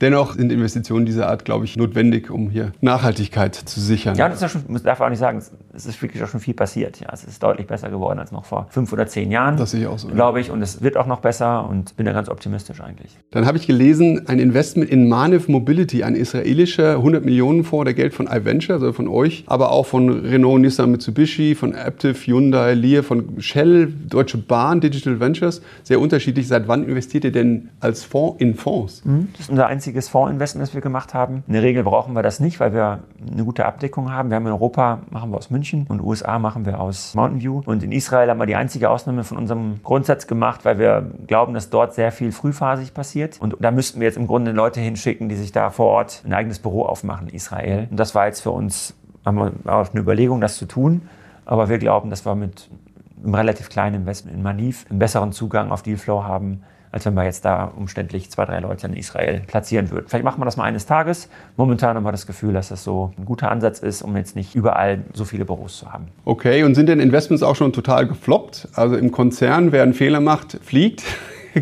Dennoch sind Investitionen dieser Art, glaube ich, notwendig, um hier Nachhaltigkeit zu sichern. Ja, das ist ja schon, man darf auch nicht sagen, es ist wirklich auch schon viel passiert. Ja, es ist deutlich besser geworden als noch vor fünf oder zehn Jahren. Das sehe ich auch so. Glaube ich. Und es wird auch noch besser und bin da ganz optimistisch eigentlich. Dann habe ich gelesen, ein Investment in Manev Mobility, ein israelischer 100 Millionen Fonds, der Geld von iVenture, also von euch, aber auch von Renault, Nissan, Mitsubishi, von Aptiv, Hyundai, Lear, von Shell, Deutsche Bahn, Digital Ventures. Sehr unterschiedlich. Seit wann investiert ihr denn als Fonds in Fonds? Mhm. Das ist unser einziges einziges Fondsinvestment, das wir gemacht haben. In der Regel brauchen wir das nicht, weil wir eine gute Abdeckung haben. Wir haben in Europa, machen wir aus München und USA machen wir aus Mountain View. Und in Israel haben wir die einzige Ausnahme von unserem Grundsatz gemacht, weil wir glauben, dass dort sehr viel frühphasig passiert. Und da müssten wir jetzt im Grunde Leute hinschicken, die sich da vor Ort ein eigenes Büro aufmachen in Israel. Und das war jetzt für uns, haben wir auch eine Überlegung, das zu tun. Aber wir glauben, dass wir mit einem relativ kleinen Investment in Manif einen besseren Zugang auf Dealflow haben, als wenn man jetzt da umständlich zwei, drei Leute in Israel platzieren würde. Vielleicht macht man das mal eines Tages. Momentan haben wir das Gefühl, dass das so ein guter Ansatz ist, um jetzt nicht überall so viele Büros zu haben. Okay, und sind denn Investments auch schon total gefloppt? Also im Konzern, wer einen Fehler macht, fliegt.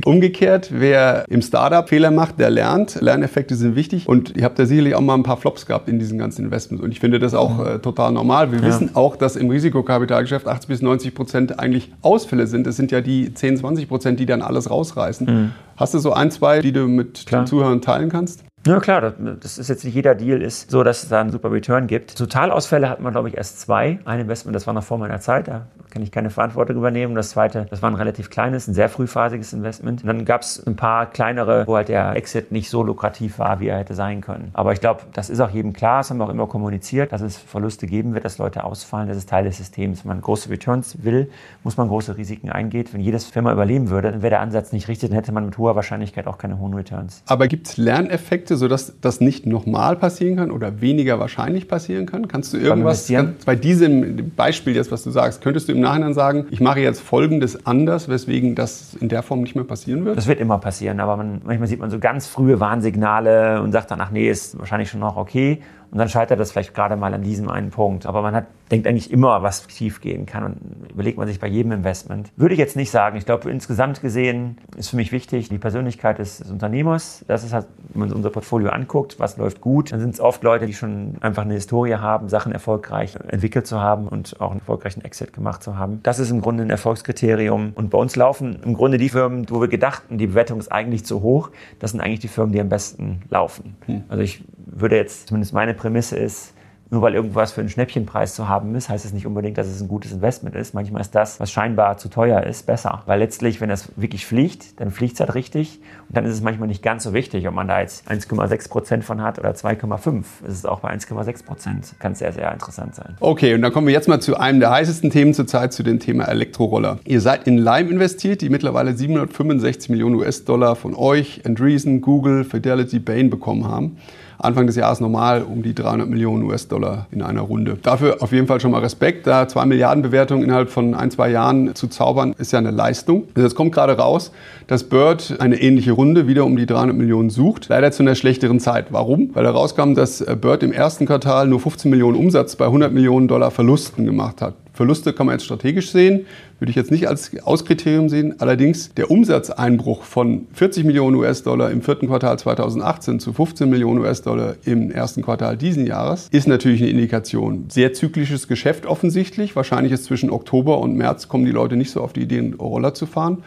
Umgekehrt, wer im Startup Fehler macht, der lernt. Lerneffekte sind wichtig. Und ihr habt da sicherlich auch mal ein paar Flops gehabt in diesen ganzen Investments. Und ich finde das auch äh, total normal. Wir ja. wissen auch, dass im Risikokapitalgeschäft 80 bis 90 Prozent eigentlich Ausfälle sind. Es sind ja die 10, 20 Prozent, die dann alles rausreißen. Mhm. Hast du so ein, zwei, die du mit Klar. den Zuhörern teilen kannst? Ja klar, das ist jetzt nicht jeder Deal ist so, dass es da einen super Return gibt. Totalausfälle hat man, glaube ich, erst zwei. Ein Investment, das war noch vor meiner Zeit, da kann ich keine Verantwortung übernehmen. Das zweite, das war ein relativ kleines, ein sehr frühphasiges Investment. Und dann gab es ein paar kleinere, wo halt der Exit nicht so lukrativ war, wie er hätte sein können. Aber ich glaube, das ist auch jedem klar, das haben wir auch immer kommuniziert, dass es Verluste geben wird, dass Leute ausfallen. Das ist Teil des Systems. Wenn man große Returns will, muss man große Risiken eingehen. Wenn jedes Firma überleben würde, dann wäre der Ansatz nicht richtig, dann hätte man mit hoher Wahrscheinlichkeit auch keine hohen Returns. Aber gibt es Lerneffekte, Effekte, sodass das nicht nochmal passieren kann oder weniger wahrscheinlich passieren kann? Kannst du irgendwas bei diesem Beispiel jetzt, was du sagst, könntest du im Nachhinein sagen, ich mache jetzt Folgendes anders, weswegen das in der Form nicht mehr passieren wird? Das wird immer passieren, aber man, manchmal sieht man so ganz frühe Warnsignale und sagt dann, ach nee, ist wahrscheinlich schon noch okay. Und dann scheitert das vielleicht gerade mal an diesem einen Punkt. Aber man hat, denkt eigentlich immer, was schief gehen kann und überlegt man sich bei jedem Investment. Würde ich jetzt nicht sagen. Ich glaube, insgesamt gesehen ist für mich wichtig die Persönlichkeit des, des Unternehmers. Das ist halt, wenn man unser Portfolio anguckt, was läuft gut, dann sind es oft Leute, die schon einfach eine Historie haben, Sachen erfolgreich entwickelt zu haben und auch einen erfolgreichen Exit gemacht zu haben. Das ist im Grunde ein Erfolgskriterium. Und bei uns laufen im Grunde die Firmen, wo wir gedachten, die Bewertung ist eigentlich zu hoch. Das sind eigentlich die Firmen, die am besten laufen. Hm. Also ich würde jetzt zumindest meine Prämisse ist, nur weil irgendwas für einen Schnäppchenpreis zu haben ist, heißt es nicht unbedingt, dass es ein gutes Investment ist. Manchmal ist das, was scheinbar zu teuer ist, besser. Weil letztlich, wenn das wirklich fliegt, dann fliegt es halt richtig. Und dann ist es manchmal nicht ganz so wichtig, ob man da jetzt 1,6 Prozent von hat oder 2,5. Es ist auch bei 1,6 Prozent. Kann sehr, sehr interessant sein. Okay, und dann kommen wir jetzt mal zu einem der heißesten Themen zurzeit, zu dem Thema Elektroroller. Ihr seid in Lime investiert, die mittlerweile 765 Millionen US-Dollar von euch, Andreessen, Google, Fidelity, Bain bekommen haben. Anfang des Jahres normal um die 300 Millionen US-Dollar in einer Runde. Dafür auf jeden Fall schon mal Respekt. Da 2 Milliarden Bewertung innerhalb von ein, zwei Jahren zu zaubern, ist ja eine Leistung. Also jetzt kommt gerade raus, dass Bird eine ähnliche Runde wieder um die 300 Millionen sucht. Leider zu einer schlechteren Zeit. Warum? Weil herauskam, dass Bird im ersten Quartal nur 15 Millionen Umsatz bei 100 Millionen Dollar Verlusten gemacht hat. Verluste kann man jetzt strategisch sehen, würde ich jetzt nicht als Auskriterium sehen. Allerdings der Umsatzeinbruch von 40 Millionen US-Dollar im vierten Quartal 2018 zu 15 Millionen US-Dollar im ersten Quartal diesen Jahres ist natürlich eine Indikation. Sehr zyklisches Geschäft offensichtlich. Wahrscheinlich ist zwischen Oktober und März kommen die Leute nicht so auf die Idee, einen Roller zu fahren.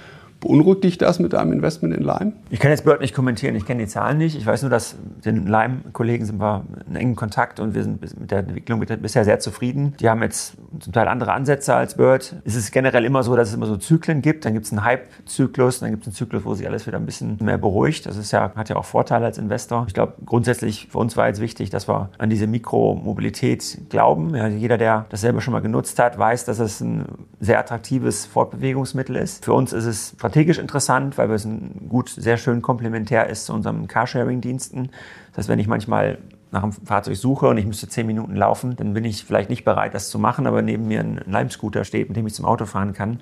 Beunruhigt dich das mit deinem Investment in Lime? Ich kann jetzt Bird nicht kommentieren, ich kenne die Zahlen nicht. Ich weiß nur, dass den Lime-Kollegen sind wir in engem Kontakt und wir sind mit der Entwicklung bisher sehr zufrieden. Die haben jetzt zum Teil andere Ansätze als Bird. Es ist generell immer so, dass es immer so Zyklen gibt. Dann gibt es einen Hype-Zyklus, dann gibt es einen Zyklus, wo sich alles wieder ein bisschen mehr beruhigt. Das ist ja, hat ja auch Vorteile als Investor. Ich glaube, grundsätzlich für uns war jetzt wichtig, dass wir an diese Mikromobilität glauben. Ja, jeder, der das selber schon mal genutzt hat, weiß, dass es ein sehr attraktives Fortbewegungsmittel ist. Für uns ist es strategisch interessant, weil es gut, sehr schön komplementär ist zu unseren Carsharing-Diensten. Das heißt, wenn ich manchmal nach einem Fahrzeug suche und ich müsste zehn Minuten laufen, dann bin ich vielleicht nicht bereit, das zu machen, aber neben mir ein Lime-Scooter steht, mit dem ich zum Auto fahren kann,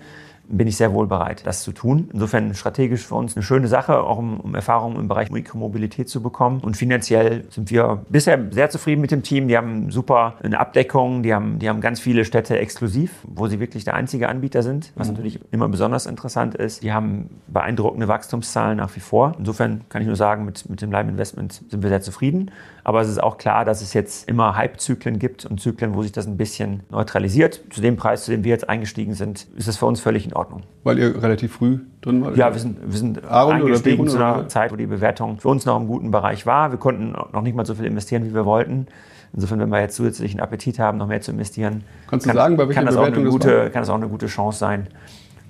bin ich sehr wohl bereit, das zu tun. Insofern strategisch für uns eine schöne Sache, auch um, um Erfahrungen im Bereich Mikromobilität zu bekommen. Und finanziell sind wir bisher sehr zufrieden mit dem Team. Die haben super eine Abdeckung, die haben, die haben ganz viele Städte exklusiv, wo sie wirklich der einzige Anbieter sind, was mhm. natürlich immer besonders interessant ist. Die haben beeindruckende Wachstumszahlen nach wie vor. Insofern kann ich nur sagen, mit, mit dem Lime Investment sind wir sehr zufrieden. Aber es ist auch klar, dass es jetzt immer Hype-Zyklen gibt und Zyklen, wo sich das ein bisschen neutralisiert. Zu dem Preis, zu dem wir jetzt eingestiegen sind, ist es für uns völlig in Ordnung. Weil ihr relativ früh drin wart? Ja, wir sind, wir sind eingestiegen zu einer Zeit, wo die Bewertung für uns noch im guten Bereich war. Wir konnten noch nicht mal so viel investieren, wie wir wollten. Insofern, wenn wir jetzt zusätzlichen Appetit haben, noch mehr zu investieren, Kannst kann, du sagen, bei welcher kann das, Bewertung auch eine gute, kann das auch eine gute Chance sein.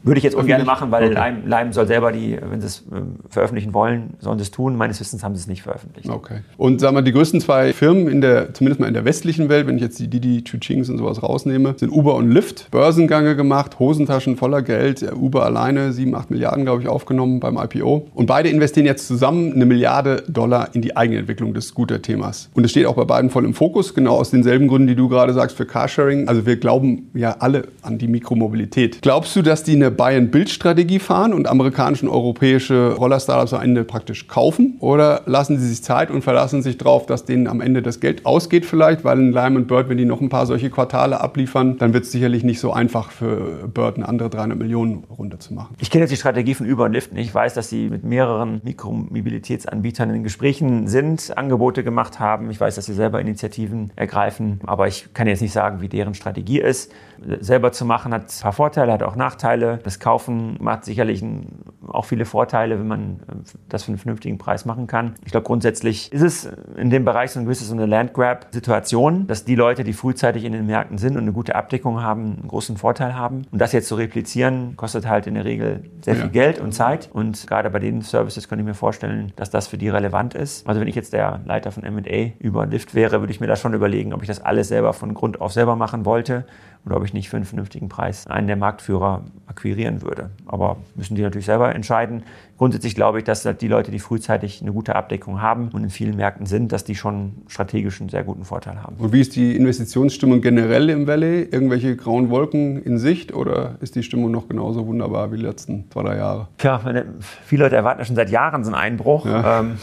Würde ich jetzt ungern machen, weil okay. Leim, Leim, soll selber die, wenn sie es ähm, veröffentlichen wollen, sollen sie es tun. Meines Wissens haben sie es nicht veröffentlicht. Okay. Und sagen wir, die größten zwei Firmen in der, zumindest mal in der westlichen Welt, wenn ich jetzt die Didi, Chuchings und sowas rausnehme, sind Uber und Lyft. Börsengange gemacht, Hosentaschen voller Geld. Uber alleine 7, 8 Milliarden, glaube ich, aufgenommen beim IPO. Und beide investieren jetzt zusammen eine Milliarde Dollar in die Eigenentwicklung des Scooter-Themas. Und es steht auch bei beiden voll im Fokus, genau aus denselben Gründen, die du gerade sagst, für Carsharing. Also wir glauben ja alle an die Mikromobilität. Glaubst du, dass die eine Buy-and-Build-Strategie fahren und amerikanische und europäische Roller-Startups am Ende praktisch kaufen? Oder lassen sie sich Zeit und verlassen sich darauf, dass denen am Ende das Geld ausgeht vielleicht? Weil in Lime und Bird, wenn die noch ein paar solche Quartale abliefern, dann wird es sicherlich nicht so einfach für Bird eine andere 300 Millionen Runde zu machen. Ich kenne jetzt die Strategie von Uber und Lyft. Ich weiß, dass sie mit mehreren Mikromobilitätsanbietern in Gesprächen sind, Angebote gemacht haben. Ich weiß, dass sie selber Initiativen ergreifen. Aber ich kann jetzt nicht sagen, wie deren Strategie ist. Selber zu machen hat ein paar Vorteile, hat auch Nachteile. Das Kaufen macht sicherlich auch viele Vorteile, wenn man äh, das für einen vernünftigen Preis machen kann. Ich glaube, grundsätzlich ist es in dem Bereich so ein gewisses so eine Landgrab-Situation, dass die Leute, die frühzeitig in den Märkten sind und eine gute Abdeckung haben, einen großen Vorteil haben. Und das jetzt zu replizieren, kostet halt in der Regel sehr viel ja. Geld und Zeit. Und gerade bei den Services könnte ich mir vorstellen, dass das für die relevant ist. Also wenn ich jetzt der Leiter von M&A über Lift wäre, würde ich mir da schon überlegen, ob ich das alles selber von Grund auf selber machen wollte oder ob ich nicht für einen vernünftigen Preis einen der Marktführer akquirieren würde. Aber müssen die natürlich selber entscheiden. Grundsätzlich glaube ich, dass die Leute, die frühzeitig eine gute Abdeckung haben und in vielen Märkten sind, dass die schon strategisch einen sehr guten Vorteil haben. Und wie ist die Investitionsstimmung generell im Valley? Irgendwelche grauen Wolken in Sicht oder ist die Stimmung noch genauso wunderbar wie die letzten zwei, drei Jahre? Tja, viele Leute erwarten ja schon seit Jahren so einen Einbruch. Ja. Ähm,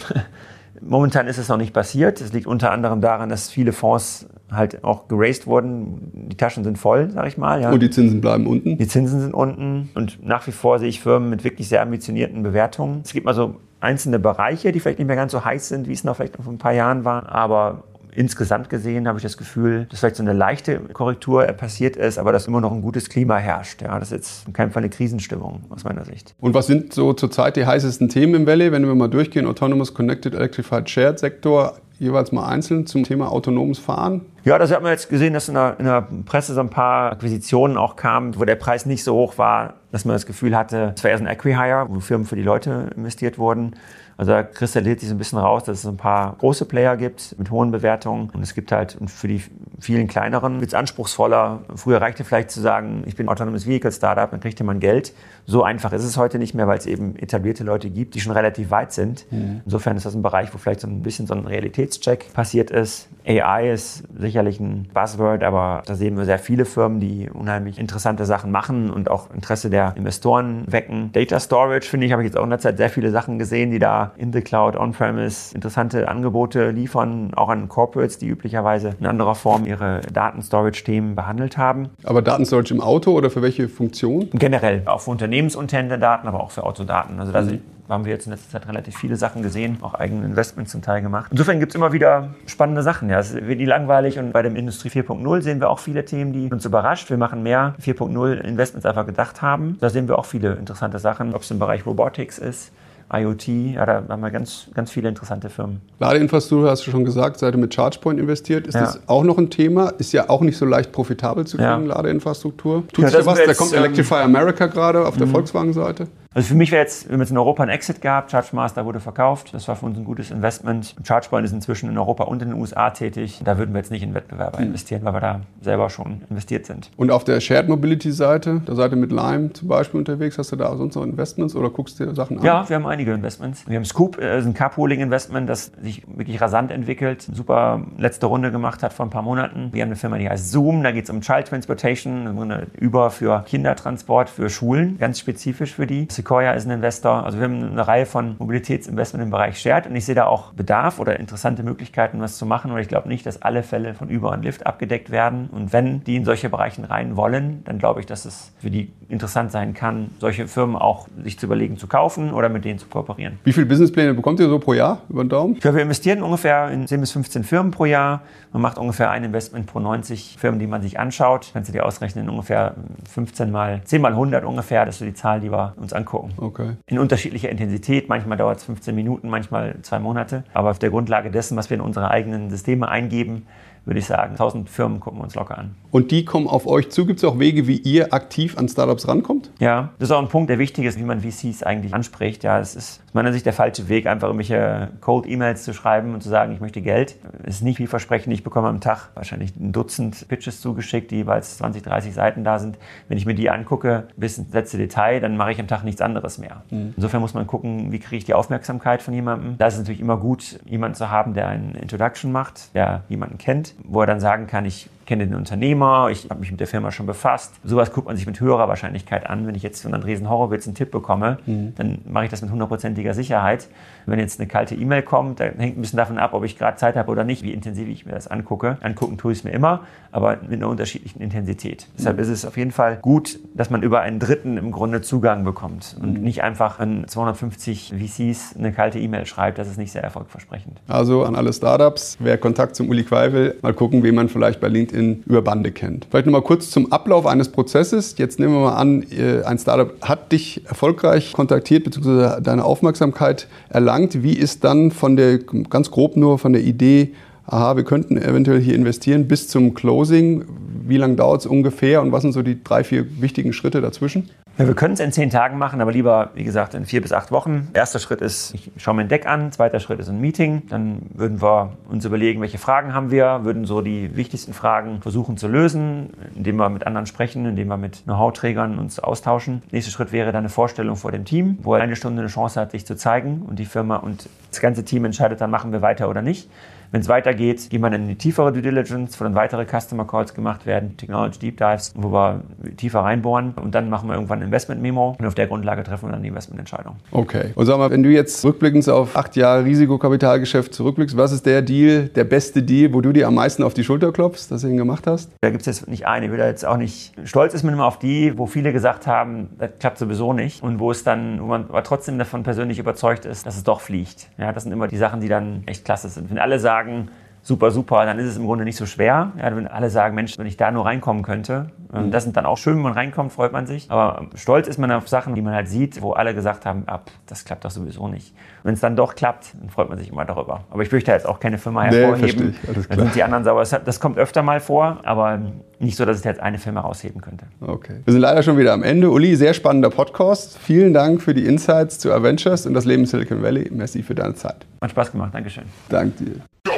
momentan ist es noch nicht passiert. Es liegt unter anderem daran, dass viele Fonds halt auch geraced wurden. Die Taschen sind voll, sag ich mal. Ja. Und die Zinsen bleiben unten? Die Zinsen sind unten. Und nach wie vor sehe ich Firmen mit wirklich sehr ambitionierten Bewertungen. Es gibt mal so einzelne Bereiche, die vielleicht nicht mehr ganz so heiß sind, wie es noch vielleicht noch vor ein paar Jahren waren. Aber insgesamt gesehen habe ich das Gefühl, dass vielleicht so eine leichte Korrektur passiert ist, aber dass immer noch ein gutes Klima herrscht. Ja, das ist jetzt in keinem Fall eine Krisenstimmung aus meiner Sicht. Und was sind so zurzeit die heißesten Themen im Valley, wenn wir mal durchgehen? Autonomous Connected Electrified Shared Sektor, jeweils mal einzeln zum Thema autonomes Fahren. Ja, das hat man jetzt gesehen, dass in der, in der Presse so ein paar Akquisitionen auch kamen, wo der Preis nicht so hoch war, dass man das Gefühl hatte, es war eher so ein Acquihire, wo Firmen für die Leute investiert wurden. Also da kristallisiert sich so ein bisschen raus, dass es ein paar große Player gibt mit hohen Bewertungen. Und es gibt halt für die vielen kleineren wird es anspruchsvoller. Früher reichte vielleicht zu sagen, ich bin Autonomous Vehicle Startup, dann kriegt man Geld. So einfach ist es heute nicht mehr, weil es eben etablierte Leute gibt, die schon relativ weit sind. Mhm. Insofern ist das ein Bereich, wo vielleicht so ein bisschen so ein Realitätscheck passiert ist. AI ist sicherlich ein Buzzword, aber da sehen wir sehr viele Firmen, die unheimlich interessante Sachen machen und auch Interesse der Investoren wecken. Data Storage, finde ich, habe ich jetzt auch in der Zeit sehr viele Sachen gesehen, die da in the Cloud, On-Premise interessante Angebote liefern, auch an Corporates, die üblicherweise in anderer Form ihre Datenstorage-Themen behandelt haben. Aber Datenstorage im Auto oder für welche Funktion? Generell, auch für unternehmensinterne Daten, aber auch für Autodaten. Also da mhm haben wir jetzt in letzter Zeit relativ viele Sachen gesehen, auch eigene Investments zum Teil gemacht. Insofern gibt es immer wieder spannende Sachen. Ja, es wird nie langweilig und bei dem Industrie 4.0 sehen wir auch viele Themen, die uns überrascht. Wir machen mehr 4.0 Investments einfach gedacht haben. Da sehen wir auch viele interessante Sachen, ob es im Bereich Robotics ist, IoT, ja, da haben wir ganz, ganz viele interessante Firmen. Ladeinfrastruktur hast du schon gesagt, seid ihr mit ChargePoint investiert. Ist ja. das auch noch ein Thema? Ist ja auch nicht so leicht profitabel zu kriegen, ja. Ladeinfrastruktur. Tut ja, sich da was? Jetzt, da kommt Electrify ähm, America gerade auf der mhm. Volkswagen-Seite. Also für mich wäre jetzt, wir haben jetzt in Europa einen Exit gehabt, ChargeMaster wurde verkauft, das war für uns ein gutes Investment. ChargePoint ist inzwischen in Europa und in den USA tätig. Da würden wir jetzt nicht in Wettbewerber mhm. investieren, weil wir da selber schon investiert sind. Und auf der Shared Mobility Seite, da seid ihr mit Lime zum Beispiel unterwegs, hast du da sonst noch Investments oder guckst dir Sachen an? Ja, wir haben einige Investments. Wir haben Scoop, das äh, ist ein Carpooling-Investment, das sich wirklich rasant entwickelt, super letzte Runde gemacht hat vor ein paar Monaten. Wir haben eine Firma, die heißt Zoom, da geht es um Child Transportation, über für Kindertransport, für Schulen, ganz spezifisch für die. Sequoia ist ein Investor. Also wir haben eine Reihe von Mobilitätsinvestment im Bereich Shared und ich sehe da auch Bedarf oder interessante Möglichkeiten, was zu machen. Und ich glaube nicht, dass alle Fälle von Uber und Lyft abgedeckt werden. Und wenn die in solche Bereiche rein wollen, dann glaube ich, dass es für die interessant sein kann, solche Firmen auch sich zu überlegen zu kaufen oder mit denen zu kooperieren. Wie viele Businesspläne bekommt ihr so pro Jahr über den Daumen? Ja, wir investieren ungefähr in 10 bis 15 Firmen pro Jahr. Man macht ungefähr ein Investment pro 90 Firmen, die man sich anschaut. Kannst du dir ausrechnen, ungefähr 15 mal, 10 mal 100 ungefähr. Das ist so die Zahl, die wir uns angucken. Okay. In unterschiedlicher Intensität. Manchmal dauert es 15 Minuten, manchmal zwei Monate. Aber auf der Grundlage dessen, was wir in unsere eigenen Systeme eingeben, würde ich sagen, 1000 Firmen gucken wir uns locker an. Und die kommen auf euch zu. Gibt es auch Wege, wie ihr aktiv an Startups rankommt? Ja, das ist auch ein Punkt, der wichtig ist, wie man VCs eigentlich anspricht. Ja, es ist aus meiner Sicht der falsche Weg, einfach irgendwelche Cold-E-Mails zu schreiben und zu sagen, ich möchte Geld. Es ist nicht viel Versprechen. Ich bekomme am Tag wahrscheinlich ein Dutzend Pitches zugeschickt, die jeweils 20, 30 Seiten da sind. Wenn ich mir die angucke, bis ins letzte Detail, dann mache ich am Tag nichts anderes mehr. Mhm. Insofern muss man gucken, wie kriege ich die Aufmerksamkeit von jemandem. Da ist es natürlich immer gut, jemanden zu haben, der einen Introduction macht, der jemanden kennt, wo er dann sagen kann, ich kenne den Unternehmer, ich habe mich mit der Firma schon befasst. Sowas guckt man sich mit höherer Wahrscheinlichkeit an. Wenn ich jetzt von Andresen Horowitz einen Tipp bekomme, mhm. dann mache ich das mit hundertprozentiger Sicherheit. Wenn jetzt eine kalte E-Mail kommt, dann hängt ein bisschen davon ab, ob ich gerade Zeit habe oder nicht, wie intensiv ich mir das angucke. Angucken tue ich es mir immer, aber mit einer unterschiedlichen Intensität. Mhm. Deshalb ist es auf jeden Fall gut, dass man über einen Dritten im Grunde Zugang bekommt und mhm. nicht einfach an 250 VCs eine kalte E-Mail schreibt. Das ist nicht sehr erfolgversprechend. Also an alle Startups, wer Kontakt zum Uli Quai will, mal gucken, wie man vielleicht bei LinkedIn LinkedIn über Bande kennt. Vielleicht nochmal kurz zum Ablauf eines Prozesses. Jetzt nehmen wir mal an, äh, ein Startup hat dich erfolgreich kontaktiert bzw. deine Aufmerksamkeit erlangt. Wie ist dann von der, ganz grob nur von der Idee, aha, wir könnten eventuell hier investieren, bis zum Closing? Wie lange dauert es ungefähr und was sind so die drei, vier wichtigen Schritte dazwischen? Ja, wir können es in zehn Tagen machen, aber lieber, wie gesagt, in vier bis acht Wochen. Erster Schritt ist, ich schaue mir ein Deck an. Zweiter Schritt ist ein Meeting. Dann würden wir uns überlegen, welche Fragen haben wir, würden so die wichtigsten Fragen versuchen zu lösen, indem wir mit anderen sprechen, indem wir mit Know-how-Trägern uns austauschen. Nächster Schritt wäre dann eine Vorstellung vor dem Team, wo er eine Stunde eine Chance hat, sich zu zeigen und die Firma und das ganze Team entscheidet dann, machen wir weiter oder nicht. Wenn es weitergeht, geht man in die tiefere Due Diligence, wo dann weitere Customer Calls gemacht werden, Technology Deep Dives, wo wir tiefer reinbohren und dann machen wir irgendwann ein Investment Memo und auf der Grundlage treffen wir dann die Investmententscheidung. Okay. Und sag mal, wenn du jetzt rückblickend auf acht Jahre Risikokapitalgeschäft zurückblickst, was ist der Deal, der beste Deal, wo du dir am meisten auf die Schulter klopfst, dass du ihn gemacht hast? Da gibt es jetzt nicht einen. Ich will da jetzt auch nicht. Stolz ist man immer auf die, wo viele gesagt haben, das klappt sowieso nicht und wo es dann, wo man aber trotzdem davon persönlich überzeugt ist, dass es doch fliegt. Ja, das sind immer die Sachen, die dann echt klasse sind. Wenn alle sagen, sagen, super, super, dann ist es im Grunde nicht so schwer. Ja, wenn alle sagen, Mensch, wenn ich da nur reinkommen könnte. Mhm. Das sind dann auch schön, wenn man reinkommt, freut man sich. Aber stolz ist man auf Sachen, die man halt sieht, wo alle gesagt haben, ab, das klappt doch sowieso nicht. Wenn es dann doch klappt, dann freut man sich immer darüber. Aber ich möchte jetzt auch keine Firma hervorheben. Nee, dann sind die anderen sauer. Das kommt öfter mal vor, aber nicht so, dass ich jetzt eine Firma rausheben könnte. Okay. Wir sind leider schon wieder am Ende. Uli, sehr spannender Podcast. Vielen Dank für die Insights zu Avengers und das Leben in Silicon Valley. Merci für deine Zeit. Hat Spaß gemacht. Dankeschön. Danke dir.